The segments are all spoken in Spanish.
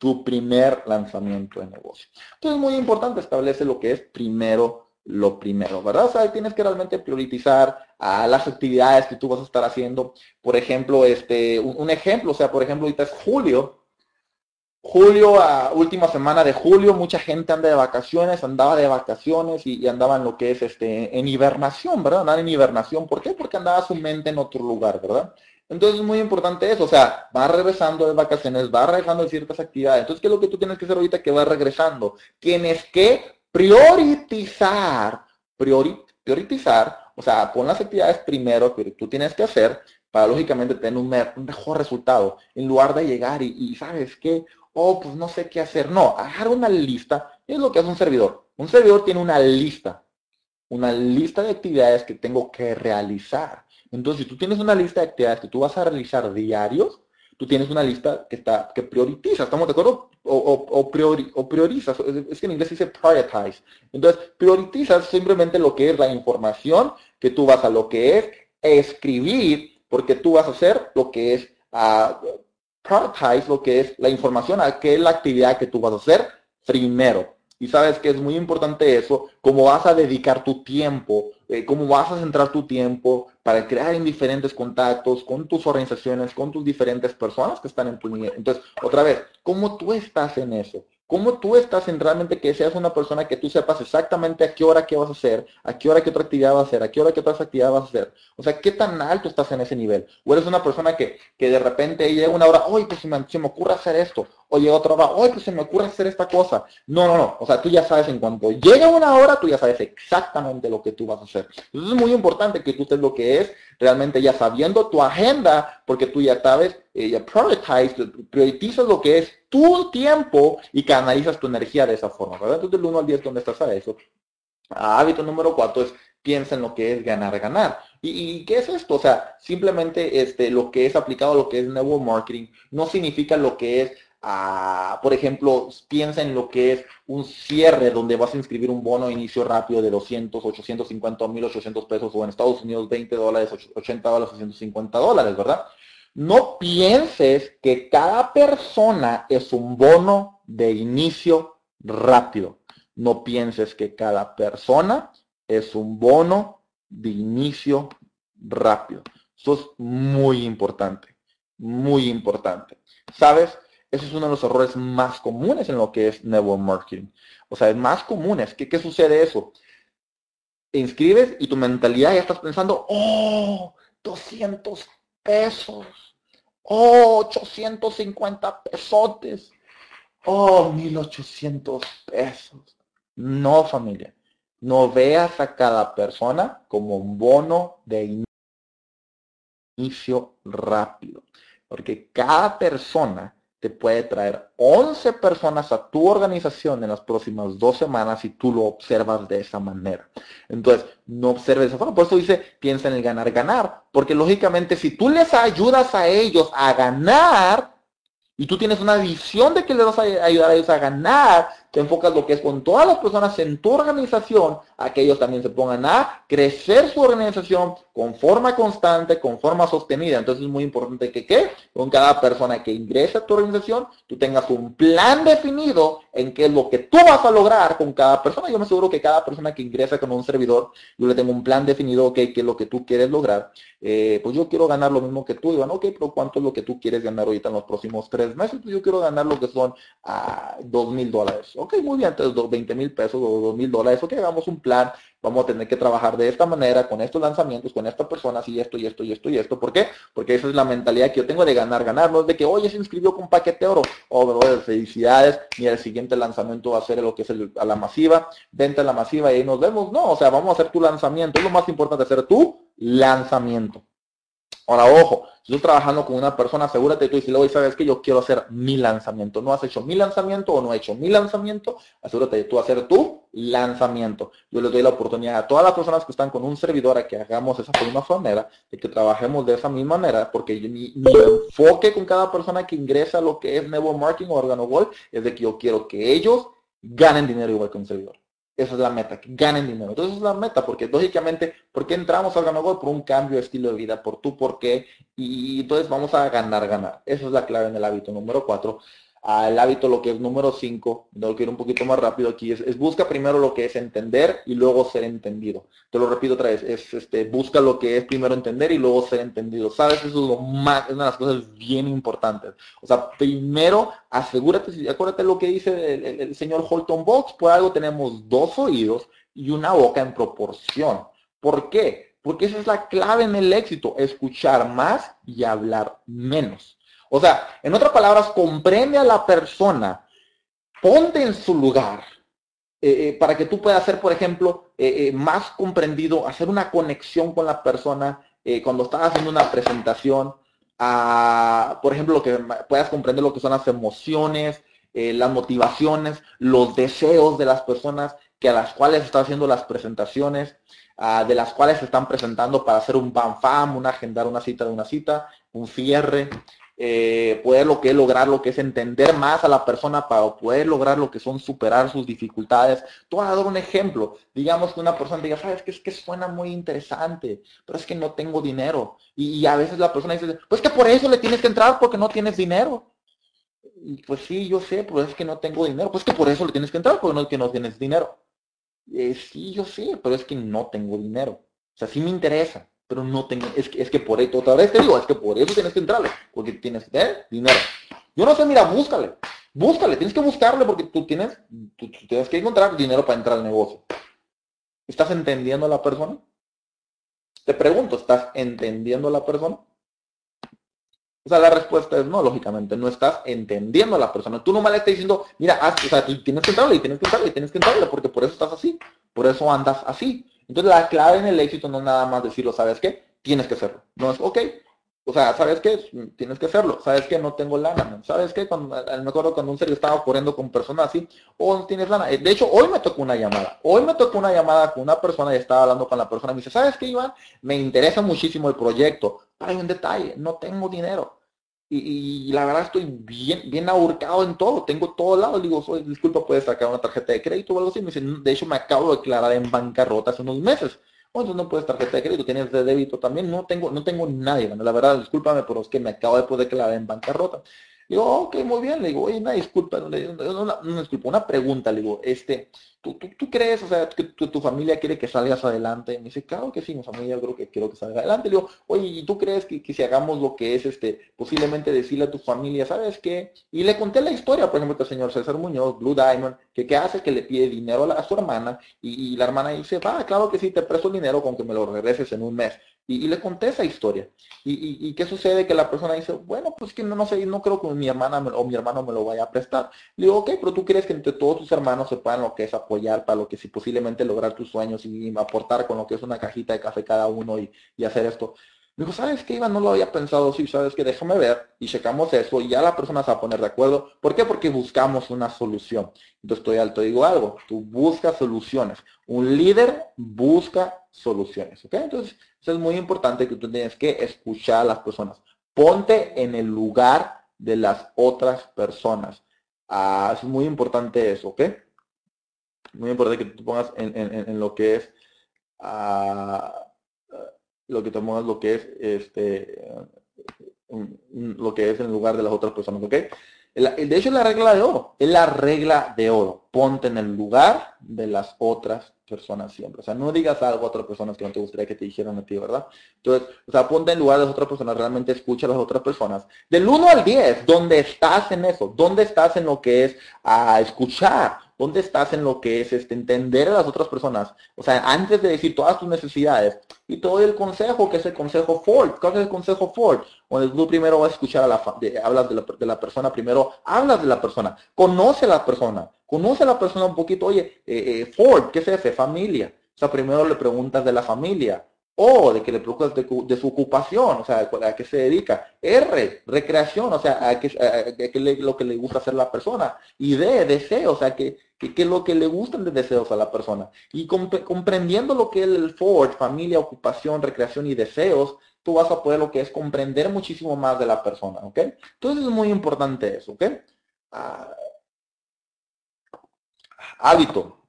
tu primer lanzamiento de negocio. Entonces es muy importante establecer lo que es primero lo primero, ¿verdad? O sea, tienes que realmente priorizar a las actividades que tú vas a estar haciendo. Por ejemplo, este, un, ejemplo, o sea, por ejemplo, ahorita es julio. Julio, última semana de julio, mucha gente anda de vacaciones, andaba de vacaciones y, andaba en lo que es este, en hibernación, ¿verdad? Andaba en hibernación. ¿Por qué? Porque andaba su mente en otro lugar, ¿verdad? Entonces es muy importante eso, o sea, va regresando de vacaciones, va regresando de ciertas actividades. Entonces, ¿qué es lo que tú tienes que hacer ahorita que va regresando? Tienes que priorizar, priorizar, o sea, pon las actividades primero que tú tienes que hacer para lógicamente tener un, mejor resultado, en lugar de llegar y, ¿sabes qué? Oh, pues no sé qué hacer. No, agarra una lista, es lo que hace un servidor. Un servidor tiene una lista, una lista de actividades que tengo que realizar. Entonces, si tú tienes una lista de actividades que tú vas a realizar diarios, tú tienes una lista que está que prioriza, ¿estamos de acuerdo? O, o, priorizas, es que en inglés dice prioritize. Entonces, priorizas simplemente lo que es la información que tú vas a lo que es escribir, porque tú vas a hacer lo que es uh, prioritize, lo que es la información, a qué es la actividad que tú vas a hacer primero. Y sabes que es muy importante eso, cómo vas a dedicar tu tiempo, eh, cómo vas a centrar tu tiempo para crear en diferentes contactos con tus organizaciones, con tus diferentes personas que están en tu nivel. Entonces, otra vez, ¿cómo tú estás en eso? ¿Cómo tú estás en realmente que seas una persona que tú sepas exactamente a qué hora qué vas a hacer, a qué hora qué otra actividad vas a hacer, a qué hora qué otras actividades vas a hacer? O sea, ¿qué tan alto estás en ese nivel? O eres una persona que, que de repente llega una hora, oye, pues se me, se me ocurre hacer esto. O llega otra hora, oye, pues se me ocurre hacer esta cosa. No, no, no. O sea, tú ya sabes en cuanto llega una hora, tú ya sabes exactamente lo que tú vas a hacer. Entonces es muy importante que tú estés lo que es realmente ya sabiendo tu agenda, porque tú ya sabes, eh, priorizas lo que es tu tiempo y canalizas tu energía de esa forma, ¿verdad? Entonces del 1 al 10, ¿dónde estás a eso? Hábito número 4 es piensa en lo que es ganar, ganar. ¿Y, qué es esto? O sea, simplemente este, lo que es aplicado a lo que es network marketing no significa lo que es por ejemplo, piensa en lo que es un cierre donde vas a inscribir un bono de inicio rápido de 200, 850 1800 pesos o en Estados Unidos 20 dólares, 80 dólares, 150 dólares, ¿verdad? No pienses que cada persona es un bono de inicio rápido. No pienses que cada persona es un bono de inicio rápido. Eso es muy importante, muy importante. ¿Sabes? Ese es uno de los errores más comunes en lo que es network marketing. O sea, es más comunes. ¿Qué, qué sucede eso? Te inscribes y tu mentalidad ya estás pensando, oh, 200 pesos. Oh, 850 pesotes. Oh, 1800 pesos. No, familia. No veas a cada persona como un bono de inicio rápido. Porque cada persona te puede traer 11 personas a tu organización en las próximas dos semanas si tú lo observas de esa manera. Entonces, no observes de esa forma. Por eso dice, piensa en el ganar, ganar. Porque lógicamente, si tú les ayudas a ellos a ganar, y tú tienes una visión de que les vas a ayudar a ellos a ganar, te enfocas lo que es con todas las personas en tu organización, a que ellos también se pongan a crecer su organización con forma constante, con forma sostenida. Entonces es muy importante que, ¿qué? Con cada persona que ingrese a tu organización, tú tengas un plan definido en qué es lo que tú vas a lograr con cada persona. Yo me aseguro que cada persona que ingresa con un servidor, yo le tengo un plan definido, ok, qué es lo que tú quieres lograr. Eh, pues yo quiero ganar lo mismo que tú. Digan, ok, pero ¿cuánto es lo que tú quieres ganar ahorita en los próximos tres meses? Pues yo quiero ganar lo que son ah, dos mil dólares. Ok, muy bien, entonces 20 mil pesos o dos mil dólares. Ok, hagamos un plan vamos a tener que trabajar de esta manera, con estos lanzamientos, con estas personas y esto y esto y esto y esto. ¿Por qué? Porque esa es la mentalidad que yo tengo de ganar, ganar. No es de que, oye, se inscribió con paquete oro. Oh, brother, felicidades. Y el siguiente lanzamiento va a ser lo que es a la masiva. Vente a la masiva y ahí nos vemos. No, o sea, vamos a hacer tu lanzamiento. Es lo más importante, hacer tu lanzamiento. Ahora, ojo, si estás trabajando con una persona, asegúrate tú y si luego sabes que yo quiero hacer mi lanzamiento. No has hecho mi lanzamiento o no he hecho mi lanzamiento, asegúrate de tú hacer tu lanzamiento. Yo les doy la oportunidad a todas las personas que están con un servidor a que hagamos esa misma manera, de que trabajemos de esa misma manera, porque mi, enfoque con cada persona que ingresa a lo que es Network Marketing o Organo Gold es de que yo quiero que ellos ganen dinero igual que un servidor. Esa es la meta, que ganen dinero. Entonces es la meta, porque lógicamente, ¿por qué entramos al ganador? Por un cambio de estilo de vida, por tu por qué, y entonces vamos a ganar, ganar. Esa es la clave en el hábito número cuatro al hábito, lo que es número 5, lo quiero un poquito más rápido aquí, es, busca primero lo que es entender y luego ser entendido. Te lo repito otra vez, es este, busca lo que es primero entender y luego ser entendido. ¿Sabes? Eso es lo más, es una de las cosas bien importantes. O sea, primero asegúrate, acuérdate lo que dice el, el señor Holton Box, por algo tenemos dos oídos y una boca en proporción. ¿Por qué? Porque esa es la clave en el éxito, escuchar más y hablar menos. O sea, en otras palabras, comprende a la persona, ponte en su lugar, eh, eh, para que tú puedas hacer, por ejemplo, eh, más comprendido, hacer una conexión con la persona cuando estás haciendo una presentación, por ejemplo, que puedas comprender lo que son las emociones, las motivaciones, los deseos de las personas que a las cuales estás haciendo las presentaciones, de las cuales se están presentando para hacer un banfam, una agendar una cita de una cita, un cierre, eh, poder lo que es lograr lo que es entender más a la persona para poder lograr lo que son superar sus dificultades. Tú vas a dar un ejemplo. Digamos que una persona diga, sabes que es que suena muy interesante, pero es que no tengo dinero. Y, a veces la persona dice, pues que por eso le tienes que entrar porque no tienes dinero. Y pues sí, yo sé, pero es que no tengo dinero. Pues que por eso le tienes que entrar porque no que no tienes dinero. Eh, sí, yo sé, pero es que no tengo dinero. O sea, sí me interesa pero no tengo, es que, es que por eso, otra vez te digo, es que por eso tienes que entrarle, porque tienes que dinero. Yo no sé, mira, búscale, búscale, tienes que buscarle porque tú tienes, tú, tienes que encontrar dinero para entrar al negocio. ¿Estás entendiendo a la persona? Te pregunto, ¿estás entendiendo a la persona? O sea, la respuesta es no, lógicamente, no estás entendiendo a la persona. Tú nomás le estás diciendo, mira, o sea, tienes que entrarle y tienes que entrarle y tienes que entrarle, porque por eso estás así, por eso andas así. Entonces la clave en el éxito no es nada más decirlo, ¿sabes qué? Tienes que hacerlo. No es, ok, o sea, ¿sabes qué? Tienes que hacerlo. ¿Sabes qué? No tengo lana. ¿Sabes qué? Cuando, me acuerdo cuando un serio estaba ocurriendo con personas así, o oh, no tienes lana. De hecho, hoy me tocó una llamada. Hoy me tocó una llamada con una persona y estaba hablando con la persona. Me dice, ¿sabes qué, Iván? Me interesa muchísimo el proyecto. Pero hay un detalle, no tengo dinero y, la verdad estoy bien, bien ahorcado en todo, tengo todo lado, digo, soy, disculpa, puedes sacar una tarjeta de crédito o algo así, me dicen, de hecho me acabo de declarar en bancarrota hace unos meses, o entonces no puedes tarjeta de crédito, tienes de débito también, no tengo, no tengo nadie, la verdad, discúlpame, pero es que me acabo de poder declarar en bancarrota. Digo, ok, muy bien, le digo, oye, una disculpa, una, una, disculpa, una pregunta, le digo, este, ¿Tú, tú, crees, o sea, que tu, familia quiere que salgas adelante? me dice, claro que sí, mi familia creo que quiero que salga adelante. Le digo, oye, ¿y tú crees que, si hagamos lo que es, este, posiblemente decirle a tu familia, ¿sabes qué? Y le conté la historia, por ejemplo, del señor César Muñoz, Blue Diamond, que qué hace que le pide dinero a, su hermana, y, la hermana dice, va, claro que sí, te presto dinero con que me lo regreses en un mes. Y, le conté esa historia. Y, y, qué sucede? Que la persona dice, bueno, pues que no, no sé, no creo que mi hermana o mi hermano me lo vaya a prestar. Le digo, ok, pero tú crees que entre todos tus hermanos sepan lo que es apoyar para lo que si posiblemente lograr tus sueños y aportar con lo que es una cajita de café cada uno y, y hacer esto. Me dijo, ¿sabes qué, Iván? No lo había pensado, sí, ¿sabes qué? Déjame ver y checamos eso y ya la persona se va a poner de acuerdo. ¿Por qué? Porque buscamos una solución. Entonces, estoy alto, digo algo, tú buscas soluciones. Un líder busca soluciones, ¿ok? Entonces, eso es muy importante que tú tienes que escuchar a las personas. Ponte en el lugar de las otras personas. Ah, es muy importante eso, ¿ok? Muy importante que tú pongas en, lo que es ah, lo que tomamos lo que es este lo que es en lugar de las otras personas, ¿ok? De hecho es la regla de oro, es la regla de oro. Ponte en el lugar de las otras personas siempre. O sea, no digas algo a otras personas que no te gustaría que te dijeran a ti, ¿verdad? Entonces, o sea, ponte en lugar de las otras personas, realmente escucha a las otras personas. Del 1 al 10, ¿dónde estás en eso? ¿Dónde estás en lo que es a escuchar? ¿Dónde estás en lo que es este, entender a las otras personas? O sea, antes de decir todas tus necesidades. Y te doy el consejo, que es el consejo Ford. ¿Cuál es el consejo Ford? Donde tú primero vas a escuchar a la, hablas de la, de la, persona, primero hablas de la persona. Conoce a la persona. Conoce a la persona un poquito. Oye, eh, eh, Ford, ¿qué es ese? Familia. O sea, primero le preguntas de la familia. O, de que le preocupas de, su ocupación, o sea, a qué se dedica. R, recreación, o sea, a qué, lo que le gusta hacer la persona. Y D, deseo, o sea, que, que, lo que le gustan de deseos a la persona. Y comprendiendo lo que es el Ford, familia, ocupación, recreación y deseos, tú vas a poder lo que es comprender muchísimo más de la persona, ¿ok? Entonces es muy importante eso, ¿ok? Ah, hábito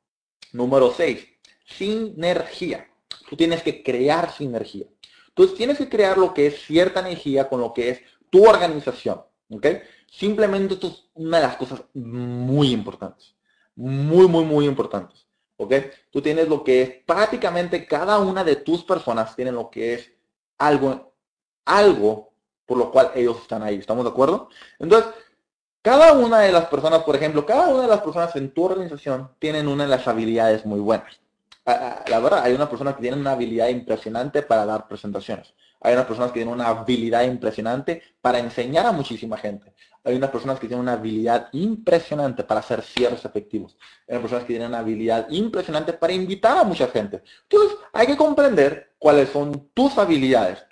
número 6, sinergia. Tú tienes que crear sinergia. Entonces tienes que crear lo que es cierta energía con lo que es tu organización, ¿ok? Simplemente esto es una de las cosas muy importantes, muy, muy, muy importantes, ¿ok? Tú tienes lo que es prácticamente cada una de tus personas tienen lo que es algo, algo por lo cual ellos están ahí. ¿Estamos de acuerdo? Entonces, cada una de las personas, por ejemplo, cada una de las personas en tu organización tienen una de las habilidades muy buenas. Ah, ah, la verdad, hay una persona que tiene una habilidad impresionante para dar presentaciones. Hay unas personas que tienen una habilidad impresionante para enseñar a muchísima gente. Hay unas personas que tienen una habilidad impresionante para hacer cierres efectivos. Hay unas personas que tienen una habilidad impresionante para invitar a mucha gente. Entonces, hay que comprender cuáles son tus habilidades.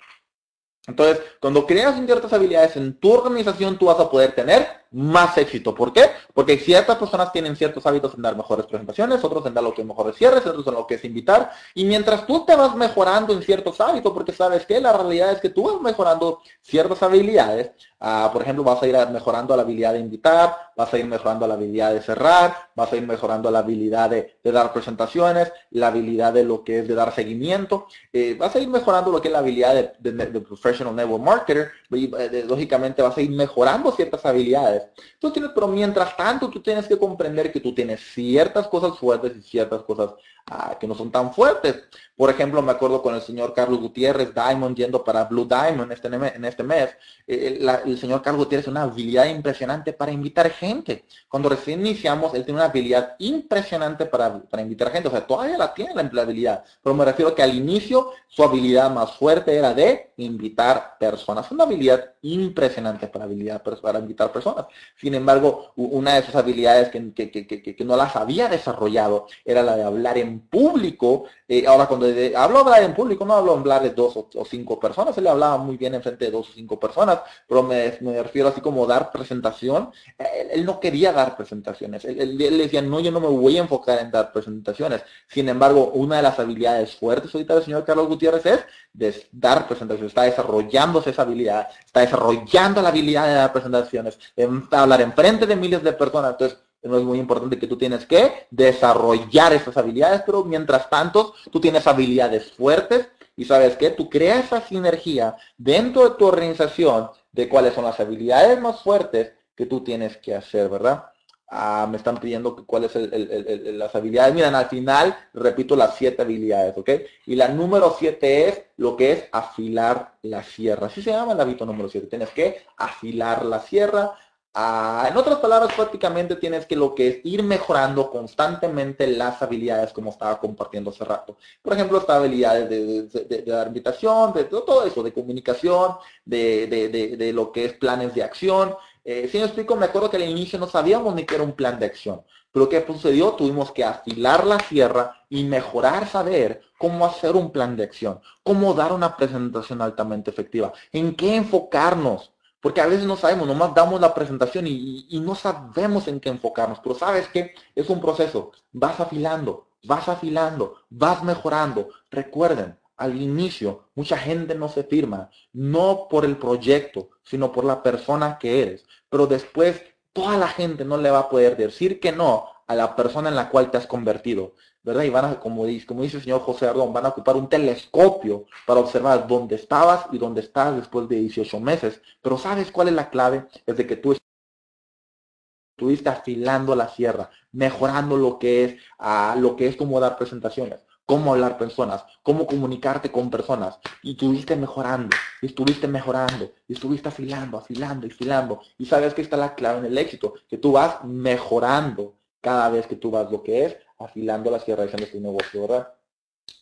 Entonces, cuando creas ciertas habilidades en tu organización, tú vas a poder tener más éxito. ¿Por qué? Porque ciertas personas tienen ciertos hábitos en dar mejores presentaciones, otros en dar lo que es mejores cierres, otros en lo que es invitar. Y mientras tú te vas mejorando en ciertos hábitos, porque sabes que la realidad es que tú vas mejorando ciertas habilidades, ah, por ejemplo, vas a ir mejorando la habilidad de invitar, vas a ir mejorando la habilidad de cerrar, vas a ir mejorando la habilidad de, dar presentaciones, la habilidad de lo que es de dar seguimiento, eh, vas a ir mejorando lo que es la habilidad de, professional network marketer, eh, lógicamente vas a ir mejorando ciertas habilidades pero mientras tanto tú tienes que comprender que tú tienes ciertas cosas fuertes y ciertas cosas ah, que no son tan fuertes. Por ejemplo, me acuerdo con el señor Carlos Gutiérrez, Diamond, yendo para Blue Diamond este, en este mes. Eh, el, señor Carlos Gutiérrez tiene una habilidad impresionante para invitar gente. Cuando recién iniciamos, él tiene una habilidad impresionante para, invitar gente. O sea, todavía la tiene la habilidad. Pero me refiero que al inicio su habilidad más fuerte era de invitar personas. Una habilidad impresionante para, habilidad, para invitar personas. Sin embargo, una de sus habilidades que, que, no las había desarrollado era la de hablar en público. Eh, ahora, cuando hablo hablar en público, no hablo hablar de dos o, cinco personas. Él hablaba muy bien en frente de dos o cinco personas, pero me, refiero así como dar presentación. Él, no quería dar presentaciones. Él, él, decía, no, yo no me voy a enfocar en dar presentaciones. Sin embargo, una de las habilidades fuertes ahorita del señor Carlos Gutiérrez es de dar presentaciones. Está desarrollándose esa habilidad, está desarrollando la habilidad de dar presentaciones, de hablar en frente de miles de personas. Entonces, es muy importante que tú tienes que desarrollar esas habilidades, pero mientras tanto, tú tienes habilidades fuertes y sabes que tú creas esa sinergia dentro de tu organización de cuáles son las habilidades más fuertes que tú tienes que hacer, ¿verdad? Ah, me están pidiendo cuáles son las habilidades. Miren, al final repito las siete habilidades, ¿ok? Y la número siete es lo que es afilar la sierra. Así se llama el hábito número siete. Tienes que afilar la sierra. Ah, en otras palabras, prácticamente tienes que lo que es ir mejorando constantemente las habilidades como estaba compartiendo hace rato. Por ejemplo, estas habilidades de, dar invitación, de, todo eso, de comunicación, de, lo que es planes de acción. Eh, si me explico, me acuerdo que al inicio no sabíamos ni qué era un plan de acción. Pero ¿qué sucedió? Tuvimos que afilar la sierra y mejorar saber cómo hacer un plan de acción, cómo dar una presentación altamente efectiva, en qué enfocarnos. Porque a veces no sabemos, nomás damos la presentación y, y no sabemos en qué enfocarnos. Pero sabes que es un proceso. Vas afilando, vas afilando, vas mejorando. Recuerden, al inicio mucha gente no se firma, no por el proyecto, sino por la persona que eres. Pero después toda la gente no le va a poder decir que no a la persona en la cual te has convertido, ¿verdad? Y van a, como dice, como dice el señor José Ardón, van a ocupar un telescopio para observar dónde estabas y dónde estás después de 18 meses. Pero ¿sabes cuál es la clave? Es de que tú estuviste afilando la sierra, mejorando lo que es, a lo que es como dar presentaciones cómo hablar personas, cómo comunicarte con personas. Y estuviste mejorando, y estuviste mejorando, y estuviste afilando, afilando, afilando. Y sabes que está la clave en el éxito, que tú vas mejorando cada vez que tú vas lo que es afilando la sierra de tu negocio, ¿verdad?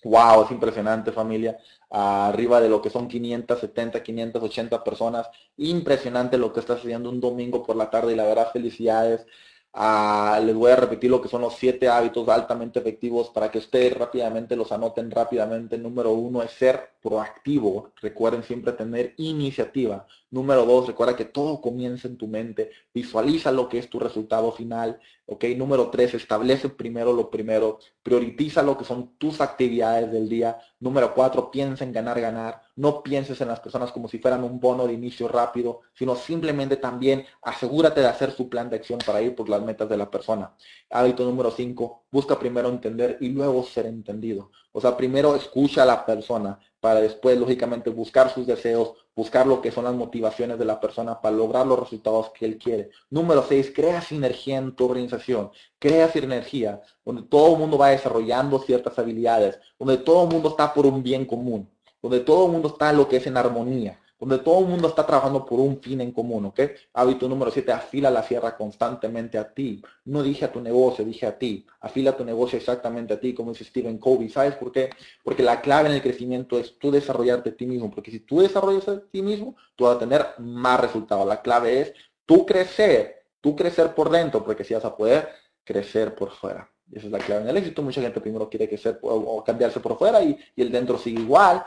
Wow, es impresionante familia. Arriba de lo que son 570, 580 personas. Impresionante lo que está haciendo un domingo por la tarde y la verdad felicidades. Ah, les voy a repetir lo que son los siete hábitos altamente efectivos para que ustedes rápidamente los anoten rápidamente. Número uno es ser proactivo. Recuerden siempre tener iniciativa. Número dos, recuerda que todo comienza en tu mente. Visualiza lo que es tu resultado final. ¿ok? Número tres, establece primero lo primero. Prioritiza lo que son tus actividades del día. Número cuatro, piensa en ganar, ganar. No pienses en las personas como si fueran un bono de inicio rápido, sino simplemente también asegúrate de hacer su plan de acción para ir por las metas de la persona. Hábito número 5, busca primero entender y luego ser entendido. O sea, primero escucha a la persona para después, lógicamente, buscar sus deseos, buscar lo que son las motivaciones de la persona para lograr los resultados que él quiere. Número 6, crea sinergia en tu organización. Crea sinergia, donde todo el mundo va desarrollando ciertas habilidades, donde todo el mundo está por un bien común donde todo el mundo está lo que es en armonía, donde todo el mundo está trabajando por un fin en común, ¿ok? Hábito número 7, afila la sierra constantemente a ti. No dije a tu negocio, dije a ti. Afila tu negocio exactamente a ti, como dice Stephen Covey. ¿Sabes por qué? Porque la clave en el crecimiento es tú desarrollarte a ti mismo, porque si tú desarrollas a ti mismo, tú vas a tener más resultados. La clave es tú crecer, tú crecer por dentro, porque si vas a poder crecer por fuera. Esa es la clave en el éxito. Mucha gente primero quiere crecer o cambiarse por fuera y el dentro sigue igual.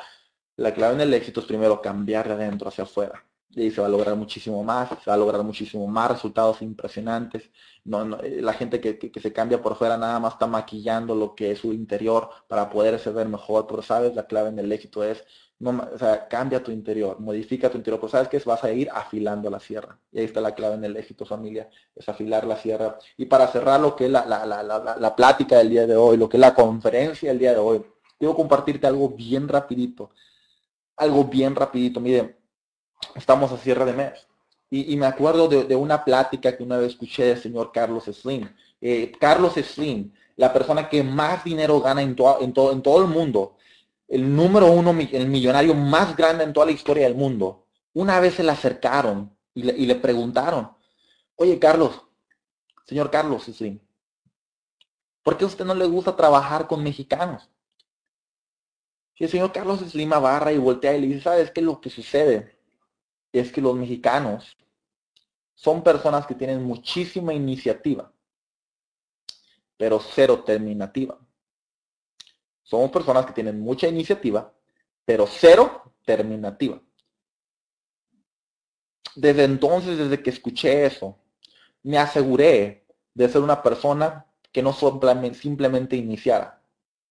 La clave en el éxito es primero cambiar de adentro hacia afuera. Y se va a lograr muchísimo más, se va a lograr muchísimo más resultados impresionantes. No, eh, la gente que, se cambia por fuera nada más está maquillando lo que es su interior para poderse ver mejor. Pero sabes, la clave en el éxito es, no, o sea, cambia tu interior, modifica tu interior. Pero sabes que vas a ir afilando la sierra. Y ahí está la clave en el éxito, familia, es afilar la sierra. Y para cerrar lo que es la, la, la, la plática del día de hoy, lo que es la conferencia del día de hoy, quiero compartirte algo bien rapidito algo bien rapidito. Mire, estamos a cierre de mes. Y, me acuerdo de, una plática que una vez escuché del señor Carlos Slim. Eh, Carlos Slim, la persona que más dinero gana en, en, todo, en todo el mundo, el número uno, el millonario más grande en toda la historia del mundo. Una vez se le acercaron y le, y le preguntaron, oye Carlos, señor Carlos Slim, ¿por qué a usted no le gusta trabajar con mexicanos? Y el señor Carlos Slim barra y voltea y le dice, ¿sabes qué? Lo que sucede es que los mexicanos son personas que tienen muchísima iniciativa, pero cero terminativa. Somos personas que tienen mucha iniciativa, pero cero terminativa. Desde entonces, desde que escuché eso, me aseguré de ser una persona que no simplemente iniciara,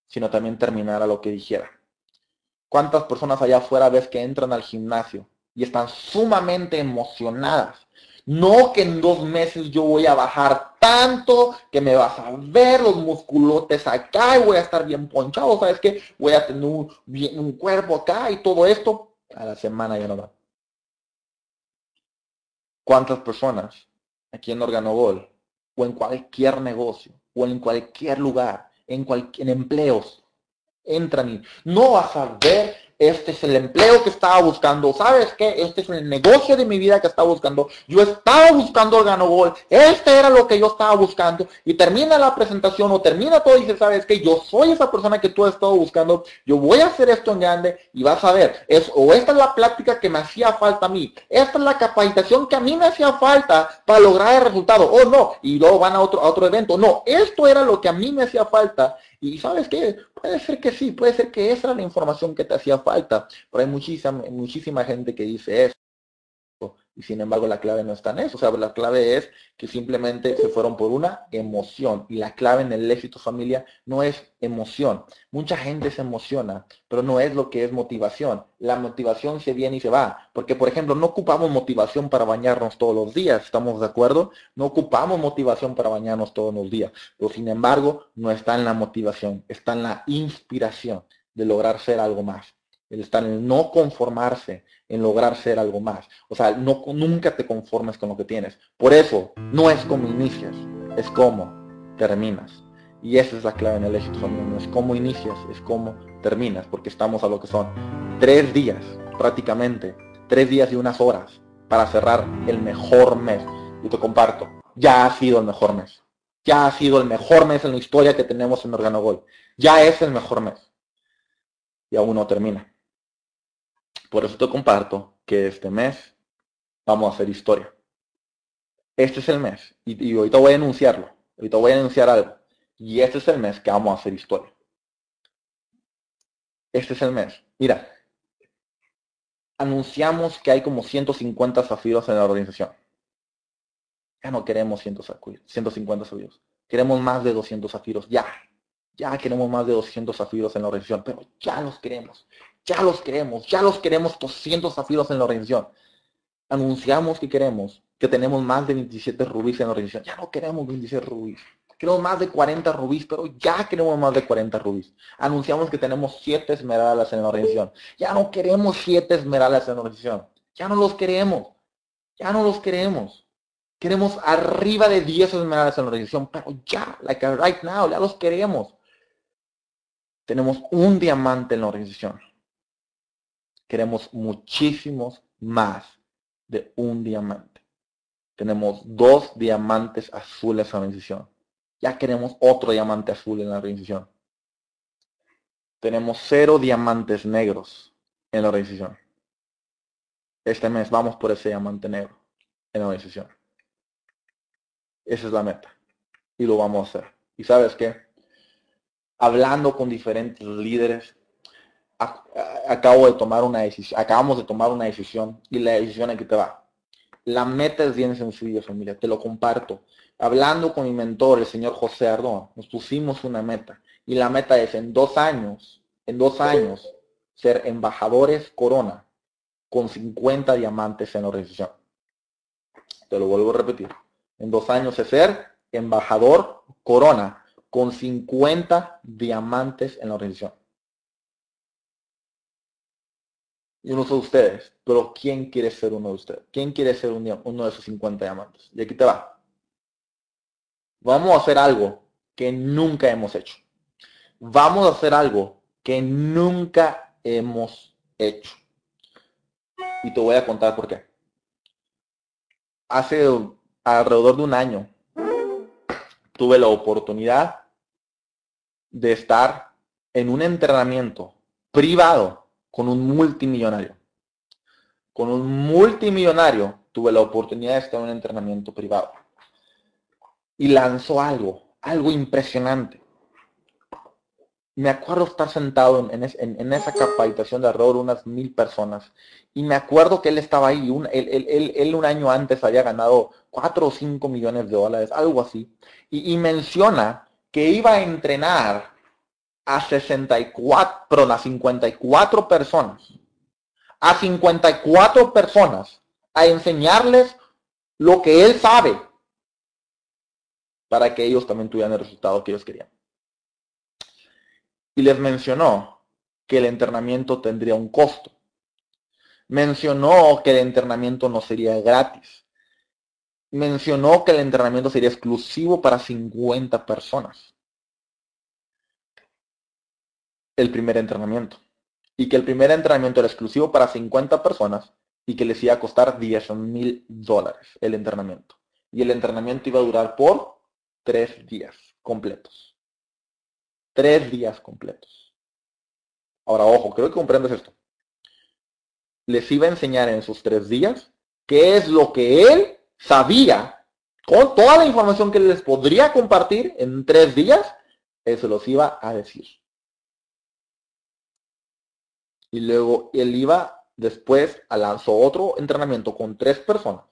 sino también terminara lo que dijera. ¿Cuántas personas allá afuera ves que entran al gimnasio y están sumamente emocionadas? No que en dos meses yo voy a bajar tanto que me vas a ver los musculotes acá y voy a estar bien ponchado, ¿sabes qué? Voy a tener un, un cuerpo acá y todo esto. A la semana ya no va. ¿Cuántas personas aquí en Organogol o en cualquier negocio o en cualquier lugar, en, cualquier, en empleos, entran y no vas a ver este es el empleo que estaba buscando, ¿sabes qué? Este es el negocio de mi vida que estaba buscando. Yo estaba buscando el gol, este era lo que yo estaba buscando y termina la presentación o termina todo y dice, ¿sabes qué? Yo soy esa persona que tú has estado buscando, yo voy a hacer esto en grande y vas a ver, es, o esta es la plática que me hacía falta a mí, esta es la capacitación que a mí me hacía falta para lograr el resultado, o no, y luego van a otro, a otro evento, no, esto era lo que a mí me hacía falta y sabes qué, puede ser que sí, puede ser que esa era la información que te hacía falta, pero hay muchísima, muchísima gente que dice eso. Y sin embargo la clave no está en eso. O sea, la clave es que simplemente se fueron por una emoción. Y la clave en el éxito familia no es emoción. Mucha gente se emociona, pero no es lo que es motivación. La motivación se viene y se va. Porque, por ejemplo, no ocupamos motivación para bañarnos todos los días. ¿Estamos de acuerdo? No ocupamos motivación para bañarnos todos los días. Pero sin embargo, no está en la motivación, está en la inspiración de lograr ser algo más. El estar en no conformarse, en lograr ser algo más. O sea, no, nunca te conformes con lo que tienes. Por eso, no es como inicias, es como terminas. Y esa es la clave en el éxito, no es cómo inicias, es cómo terminas, porque estamos a lo que son tres días, prácticamente, tres días y unas horas para cerrar el mejor mes. Yo te comparto, ya ha sido el mejor mes. Ya ha sido el mejor mes en la historia que tenemos en Organogol. Ya es el mejor mes. Y aún no termina. Por eso te comparto que este mes vamos a hacer historia. este es el mes, y, y ahorita voy a enunciarlo, ahorita voy a enunciar algo, y este es el mes que vamos a hacer historia. Este es el mes. Mira, anunciamos que hay como 150 zafiros en la organización. Ya no queremos 150 zafiros. Queremos más de 200 zafiros. Ya. Ya queremos más de 200 zafiros en la organización. Pero ya los queremos. Ya los queremos. Ya los queremos 200 zafiros en la organización. Anunciamos que queremos que tenemos más de 27 rubíes en la organización. Ya no queremos 27 rubíes. Queremos más de 40 rubíes, pero ya queremos más de 40 rubíes. Anunciamos que tenemos 7 esmeraldas en la organización. Ya no queremos 7 esmeraldas en la organización. Ya no los queremos. Ya no los queremos. Queremos arriba de 10 esmeraldas en la organización, pero ya, like right now, ya los queremos. Tenemos un diamante en la organización. Queremos muchísimos más de un diamante. Tenemos dos diamantes azules en la organización. Ya queremos otro diamante azul en la organización. Tenemos cero diamantes negros en la organización. Este mes vamos por ese diamante negro en la organización. Esa es la meta. Y lo vamos a hacer. ¿Y sabes qué? Hablando con diferentes líderes, acabo de tomar una decisión, acabamos de tomar una decisión y la decisión que te va. La meta es bien sencilla, familia, te lo comparto hablando con mi mentor, el señor José Ardón, nos pusimos una meta. Y la meta es en dos años, en dos años, ser embajadores Corona con 50 diamantes en la organización. Te lo vuelvo a repetir. En dos años es ser embajador Corona con 50 diamantes en la organización. Uno de ustedes, pero ¿quién quiere ser uno de ustedes? ¿Quién quiere ser uno de esos 50 diamantes? Y aquí te va vamos a hacer algo que nunca hemos hecho. Vamos a hacer algo que nunca hemos hecho. Y te voy a contar por qué. Hace alrededor de un año tuve la oportunidad de estar en un entrenamiento privado con un multimillonario. Con un multimillonario tuve la oportunidad de estar en un entrenamiento privado y lanzó algo, algo impresionante. Me acuerdo estar sentado en, esa capacitación de de unas mil personas y me acuerdo que él estaba ahí, un, él, un año antes había ganado cuatro o cinco millones de dólares, algo así, y, menciona que iba a entrenar a 64, perdón, a 54 personas, a 54 personas, a enseñarles lo que él sabe para que ellos también tuvieran el resultado que ellos querían. Y les mencionó que el entrenamiento tendría un costo. Mencionó que el entrenamiento no sería gratis. Mencionó que el entrenamiento sería exclusivo para 50 personas. El primer entrenamiento. Y que el primer entrenamiento era exclusivo para 50 personas y que les iba a costar 10 mil dólares el entrenamiento. Y el entrenamiento iba a durar por tres días completos. Tres días completos. Ahora, ojo, creo que comprendes esto. Les iba a enseñar en sus tres días qué es lo que él sabía, con toda la información que les podría compartir en tres días, eso los iba a decir. Y luego él iba después a lanzar otro entrenamiento con tres personas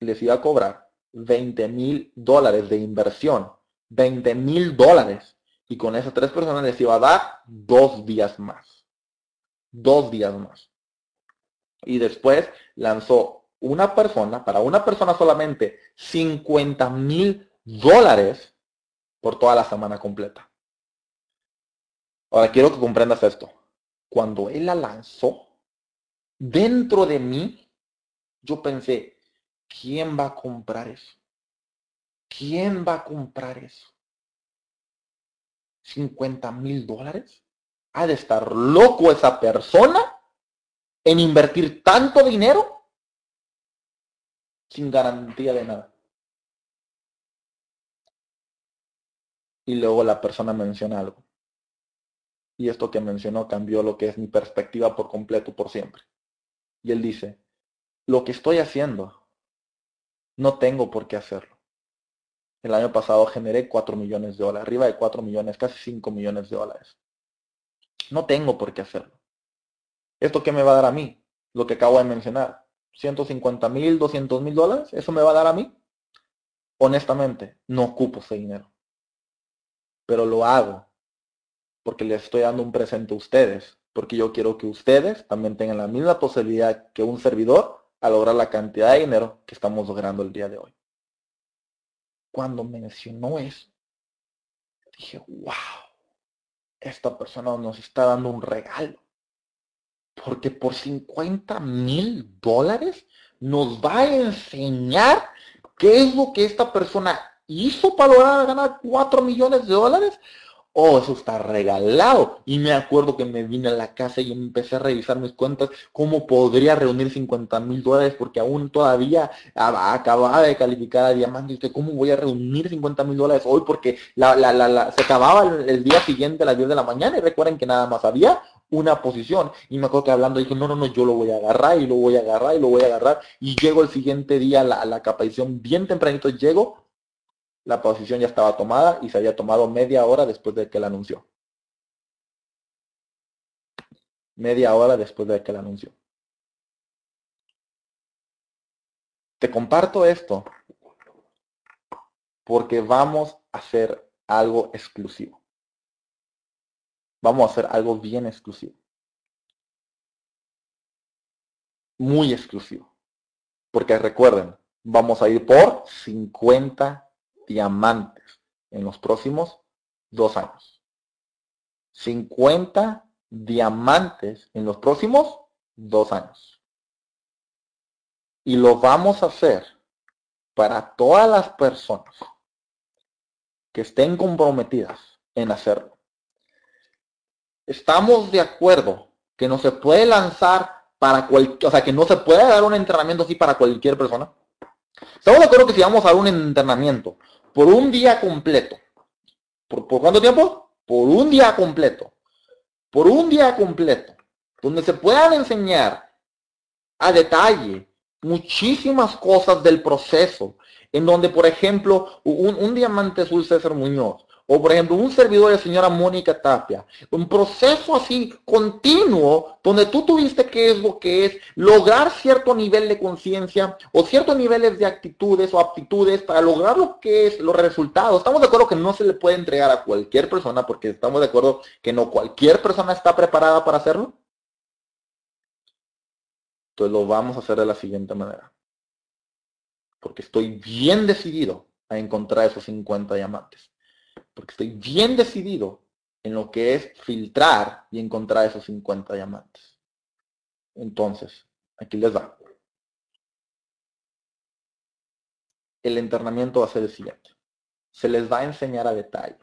y les iba a cobrar 20 mil dólares de inversión. 20 mil dólares. Y con esas tres personas les iba a dar dos días más. Dos días más. Y después lanzó una persona, para una persona solamente, 50 mil dólares por toda la semana completa. Ahora quiero que comprendas esto. Cuando él la lanzó, dentro de mí, yo pensé, ¿quién va a comprar eso? ¿Quién va a comprar eso? ¿50 mil dólares? ¿Ha de estar loco esa persona en invertir tanto dinero sin garantía de nada? Y luego la persona menciona algo. Y esto que mencionó cambió lo que es mi perspectiva por completo, por siempre. Y él dice, lo que estoy haciendo No tengo por qué hacerlo. El año pasado generé 4 millones de dólares, arriba de 4 millones, casi 5 millones de dólares. No tengo por qué hacerlo. ¿Esto qué me va a dar a mí? Lo que acabo de mencionar. 150 mil, 200 mil dólares, ¿eso me va a dar a mí? Honestamente, no ocupo ese dinero. Pero lo hago porque les estoy dando un presente a ustedes, porque yo quiero que ustedes también tengan la misma posibilidad que un servidor a lograr la cantidad de dinero que estamos logrando el día de hoy. Cuando mencionó eso, dije, wow, esta persona nos está dando un regalo. Porque por 50 mil dólares nos va a enseñar qué es lo que esta persona hizo para lograr ganar 4 millones de dólares oh, eso está regalado. Y me acuerdo que me vine a la casa y empecé a revisar mis cuentas, cómo podría reunir 50 mil dólares, porque aún todavía acababa de calificar a diamante. Y ¿cómo voy a reunir 50 mil dólares hoy? Porque la, la, la, se acababa el, día siguiente a las 10 de la mañana y recuerden que nada más había una posición. Y me acuerdo que hablando dije, no, no, no, yo lo voy a agarrar y lo voy a agarrar y lo voy a agarrar. Y llego el siguiente día a la, a la bien tempranito, llego la posición ya estaba tomada y se había tomado media hora después de que la anunció. Media hora después de que la anunció. Te comparto esto porque vamos a hacer algo exclusivo. Vamos a hacer algo bien exclusivo. Muy exclusivo. Porque recuerden, vamos a ir por 50 diamantes en los próximos dos años. 50 diamantes en los próximos dos años. Y lo vamos a hacer para todas las personas que estén comprometidas en hacerlo. Estamos de acuerdo que no se puede lanzar para cualquier, o sea, que no se puede dar un entrenamiento así para cualquier persona. Estamos de acuerdo que si vamos a dar un entrenamiento por un día completo. ¿Por, cuánto tiempo? Por un día completo. Por un día completo. Donde se puedan enseñar a detalle muchísimas cosas del proceso. En donde, por ejemplo, un, un diamante azul César Muñoz o por ejemplo, un servidor de señora Mónica Tapia. Un proceso así continuo donde tú tuviste que es lo que es lograr cierto nivel de conciencia o ciertos niveles de actitudes o aptitudes para lograr lo que es los resultados. Estamos de acuerdo que no se le puede entregar a cualquier persona porque estamos de acuerdo que no cualquier persona está preparada para hacerlo. Entonces lo vamos a hacer de la siguiente manera. Porque estoy bien decidido a encontrar esos 50 diamantes porque estoy bien decidido en lo que es filtrar y encontrar esos 50 diamantes. Entonces, aquí les va. El entrenamiento va a ser el siguiente. Se les va a enseñar a detalle.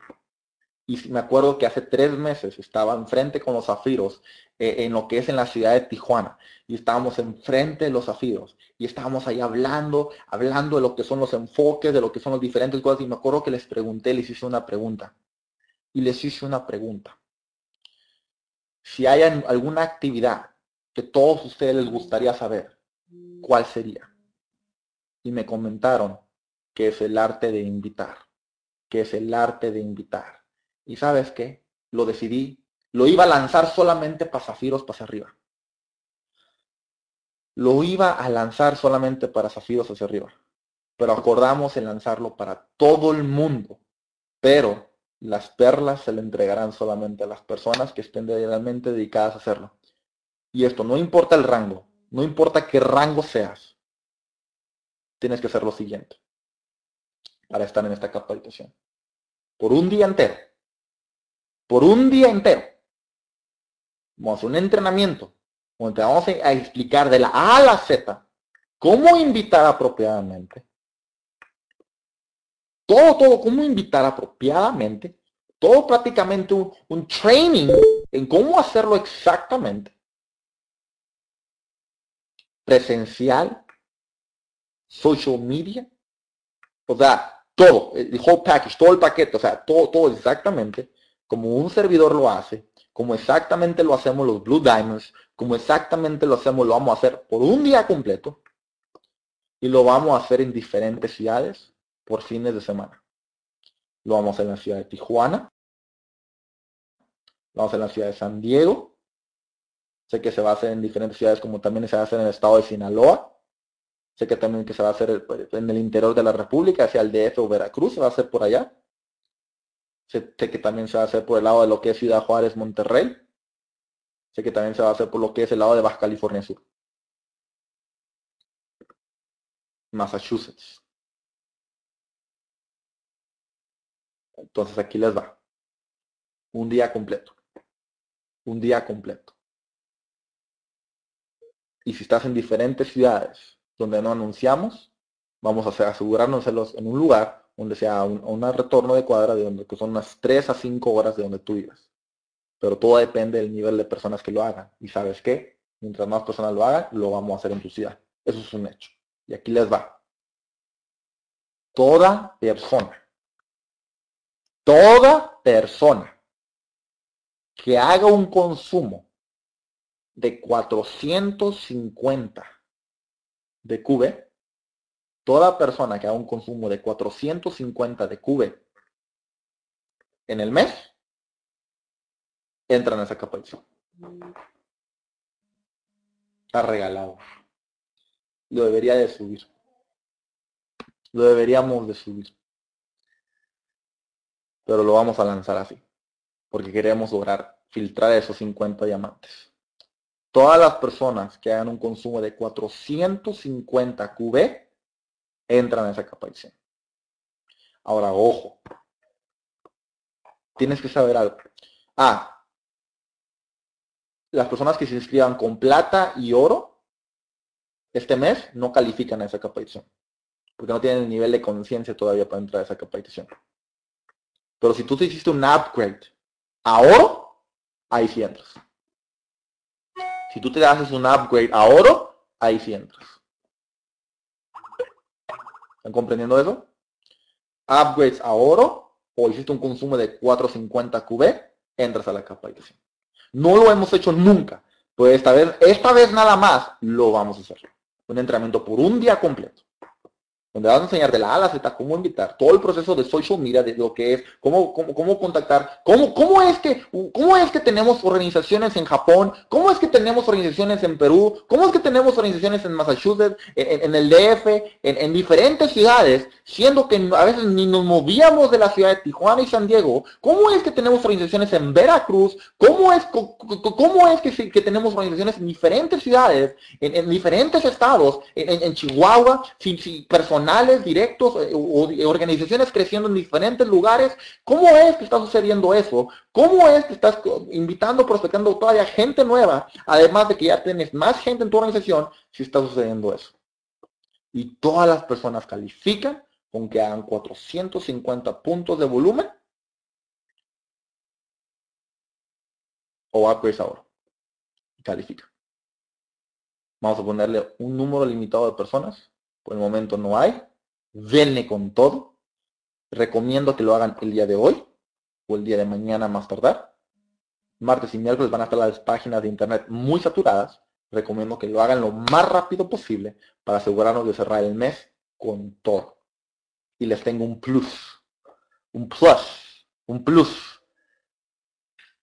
Y me acuerdo que hace tres meses estaba enfrente con los zafiros eh, en lo que es en la ciudad de Tijuana. Y estábamos enfrente de los zafiros. Y estábamos ahí hablando, hablando de lo que son los enfoques, de lo que son los diferentes cosas. Y me acuerdo que les pregunté, les hice una pregunta. Y les hice una pregunta. Si hay alguna actividad que todos ustedes les gustaría saber, ¿cuál sería? Y me comentaron que es el arte de invitar. Que es el arte de invitar y sabes qué? Lo decidí. Lo iba a lanzar solamente para zafiros para arriba. Lo iba a lanzar solamente para zafiros hacia arriba. Pero acordamos en lanzarlo para todo el mundo. Pero las perlas se le entregarán solamente a las personas que estén realmente dedicadas a hacerlo. Y esto no importa el rango, no importa qué rango seas, tienes que hacer lo siguiente para estar en esta capacitación. Por un día entero, por un día entero. Vamos a un entrenamiento donde vamos a explicar de la A a la Z cómo invitar apropiadamente. Todo, todo, cómo invitar apropiadamente. Todo prácticamente un, un training en cómo hacerlo exactamente. Presencial, social media, o sea, todo, el whole package, todo el paquete, o sea, todo, todo exactamente como un servidor lo hace, como exactamente lo hacemos los Blue Diamonds, como exactamente lo hacemos, lo vamos a hacer por un día completo. Y lo vamos a hacer en diferentes ciudades por fines de semana. Lo vamos a hacer en la ciudad de Tijuana. Lo vamos a hacer en la ciudad de San Diego. Sé que se va a hacer en diferentes ciudades como también se va a hacer en el estado de Sinaloa. Sé que también que se va a hacer en el interior de la República, hacia el DF o Veracruz, se va a hacer por allá. Sé, que también se va a hacer por el lado de lo que es Ciudad Juárez, Monterrey. Sé que también se va a hacer por lo que es el lado de Baja California Sur. Massachusetts. Entonces aquí les va. Un día completo. Un día completo. Y si estás en diferentes ciudades donde no anunciamos, vamos a asegurarnos en un lugar donde sea un, retorno de cuadra de donde que son unas 3 a 5 horas de donde tú vives. Pero todo depende del nivel de personas que lo hagan. Y sabes qué? Mientras más personas lo hagan, lo vamos a hacer en tu ciudad. Eso es un hecho. Y aquí les va. Toda persona, toda persona que haga un consumo de 450 de cube, toda persona que haga un consumo de 450 de cube en el mes, entra en esa capa Está regalado. Lo debería de subir. Lo deberíamos de subir. Pero lo vamos a lanzar así. Porque queremos lograr filtrar esos 50 diamantes. Todas las personas que hagan un consumo de 450 QB entran en esa capa Ahora, ojo. Tienes que saber algo. Ah, las personas que se inscriban con plata y oro este mes no califican a esa capa Porque no tienen el nivel de conciencia todavía para entrar a esa capa Pero si tú te hiciste un upgrade a oro, ahí sí entras. Si tú te haces un upgrade a oro, ahí sí entras. ¿Están comprendiendo eso? Upgrades a oro o hiciste un consumo de 450 QB, entras a la capacitación. No lo hemos hecho nunca. Pues esta vez, esta vez nada más lo vamos a hacer. Un entrenamiento por un día completo donde vas a enseñar de la A a Z cómo invitar, todo el proceso de social media, de lo que es, cómo, cómo, cómo contactar, cómo, cómo, es que, cómo es que tenemos organizaciones en Japón, cómo es que tenemos organizaciones en Perú, cómo es que tenemos organizaciones en Massachusetts, en, el DF, en, diferentes ciudades, siendo que a veces ni nos movíamos de la ciudad de Tijuana y San Diego, cómo es que tenemos organizaciones en Veracruz, cómo es, cómo es que, que tenemos organizaciones en diferentes ciudades, en, diferentes estados, en, Chihuahua, sin, sin personal directos eh, o organizaciones creciendo en diferentes lugares. ¿Cómo es que está sucediendo eso? ¿Cómo es que estás invitando, prospectando todavía gente nueva, además de que ya tienes más gente en tu organización, si está sucediendo eso? Y todas las personas califican con que hagan 450 puntos de volumen o upgrades ahora. Califica. Vamos a ponerle un número limitado de personas por el momento no hay. Venle con todo. Recomiendo que lo hagan el día de hoy o el día de mañana más tardar. Martes y miércoles van a estar las páginas de internet muy saturadas. Recomiendo que lo hagan lo más rápido posible para asegurarnos de cerrar el mes con todo. Y les tengo un plus. Un plus. Un plus.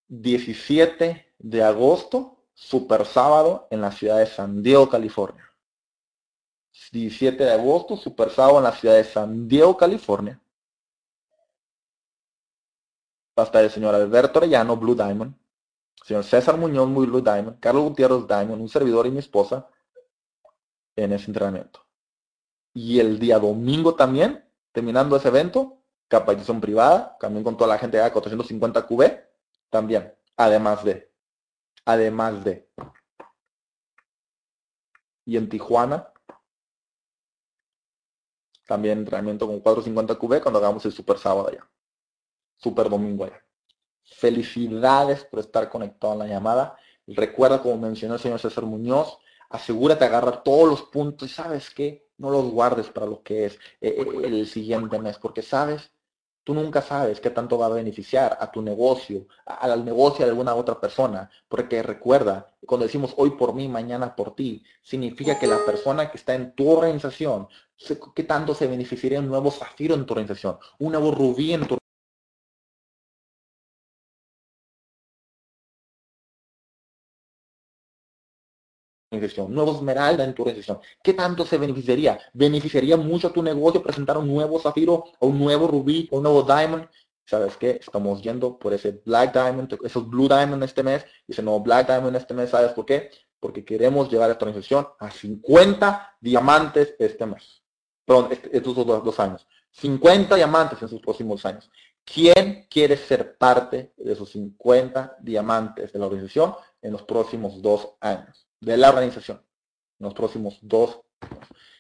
17 de agosto, super sábado en la ciudad de San Diego, California. 17 de agosto, Super Sábado en la ciudad de San Diego, California. Va a estar el señor Alberto Arellano, Blue Diamond. Señor César Muñoz, muy Blue Diamond. Carlos Gutiérrez Diamond, un servidor y mi esposa en ese entrenamiento. Y el día domingo también, terminando ese evento, capacitación privada, también con toda la gente de 450 QB, también, además de, además de. Y en Tijuana, también entrenamiento con 450 QB cuando hagamos el super sábado allá. Super domingo allá. Felicidades por estar conectado en la llamada. Recuerda, como mencionó el señor César Muñoz, asegúrate agarrar todos los puntos y sabes qué, no los guardes para lo que es eh, eh, el siguiente mes, porque sabes Tú nunca sabes qué tanto va a beneficiar a tu negocio, al negocio de alguna otra persona. Porque recuerda, cuando decimos hoy por mí, mañana por ti, significa que la persona que está en tu organización, qué tanto se beneficiaría un nuevo zafiro en tu organización, un nuevo rubí en tu organización, nuevo esmeralda en tu organización. ¿Qué tanto se beneficiaría? ¿Beneficiaría mucho a tu negocio presentar un nuevo zafiro o un nuevo rubí o un nuevo diamond? ¿Sabes qué? Estamos yendo por ese Black Diamond, esos Blue Diamond este mes y ese nuevo Black Diamond este mes. ¿Sabes por qué? Porque queremos llevar esta organización a 50 diamantes este mes. Perdón, este, estos dos, dos años. 50 diamantes en sus próximos años. ¿Quién quiere ser parte de esos 50 diamantes de la organización en los próximos dos años? De la organización en los próximos dos.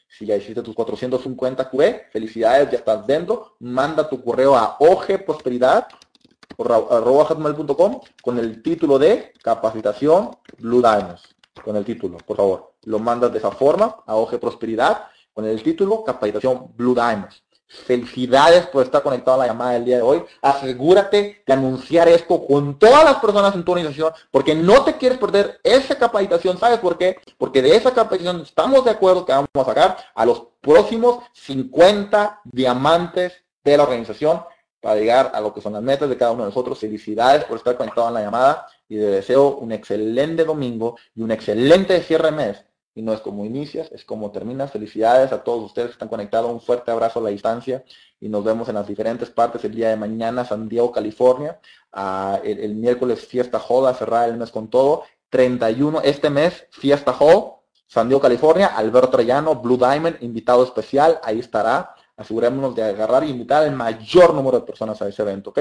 Si ya hiciste tus 450 QE, felicidades, ya estás dentro. Manda tu correo a ogprosperidad.com con el título de capacitación Blue Diamonds. Con el título, por favor. Lo mandas de esa forma a OG Prosperidad con el título capacitación Blue Diamonds. Felicidades por estar conectado a la llamada del día de hoy. Asegúrate de anunciar esto con todas las personas en tu organización, porque no te quieres perder esa capacitación. ¿Sabes por qué? Porque de esa capacitación estamos de acuerdo que vamos a sacar a los próximos 50 diamantes de la organización para llegar a lo que son las metas de cada uno de nosotros. Felicidades por estar conectado en la llamada y te deseo un excelente domingo y un excelente cierre de mes y no es como inicias, es como terminas. Felicidades a todos ustedes que están conectados, un fuerte abrazo a la distancia y nos vemos en las diferentes partes el día de mañana, San Diego, California, ah, el, miércoles Fiesta Hall, a cerrar el mes con todo, 31 este mes, Fiesta Hall, San Diego, California, Alberto Rellano, Blue Diamond, invitado especial, ahí estará. Asegurémonos de agarrar y invitar al mayor número de personas a ese evento.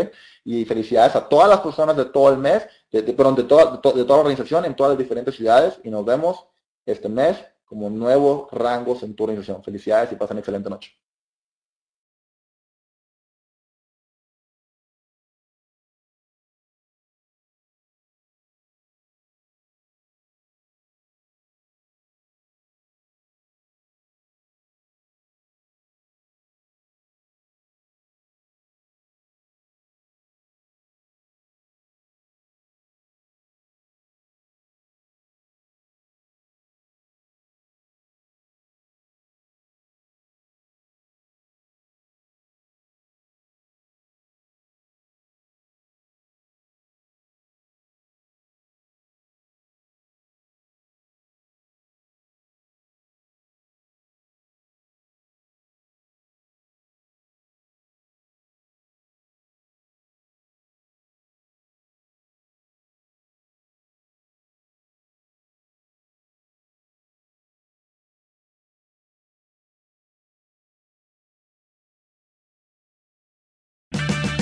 Y felicidades a todas las personas de todo el mes, de, perdón, de toda, de toda la organización en todas las diferentes ciudades y nos vemos este mes como en tu organización. Felicidades y pasen excelente noche.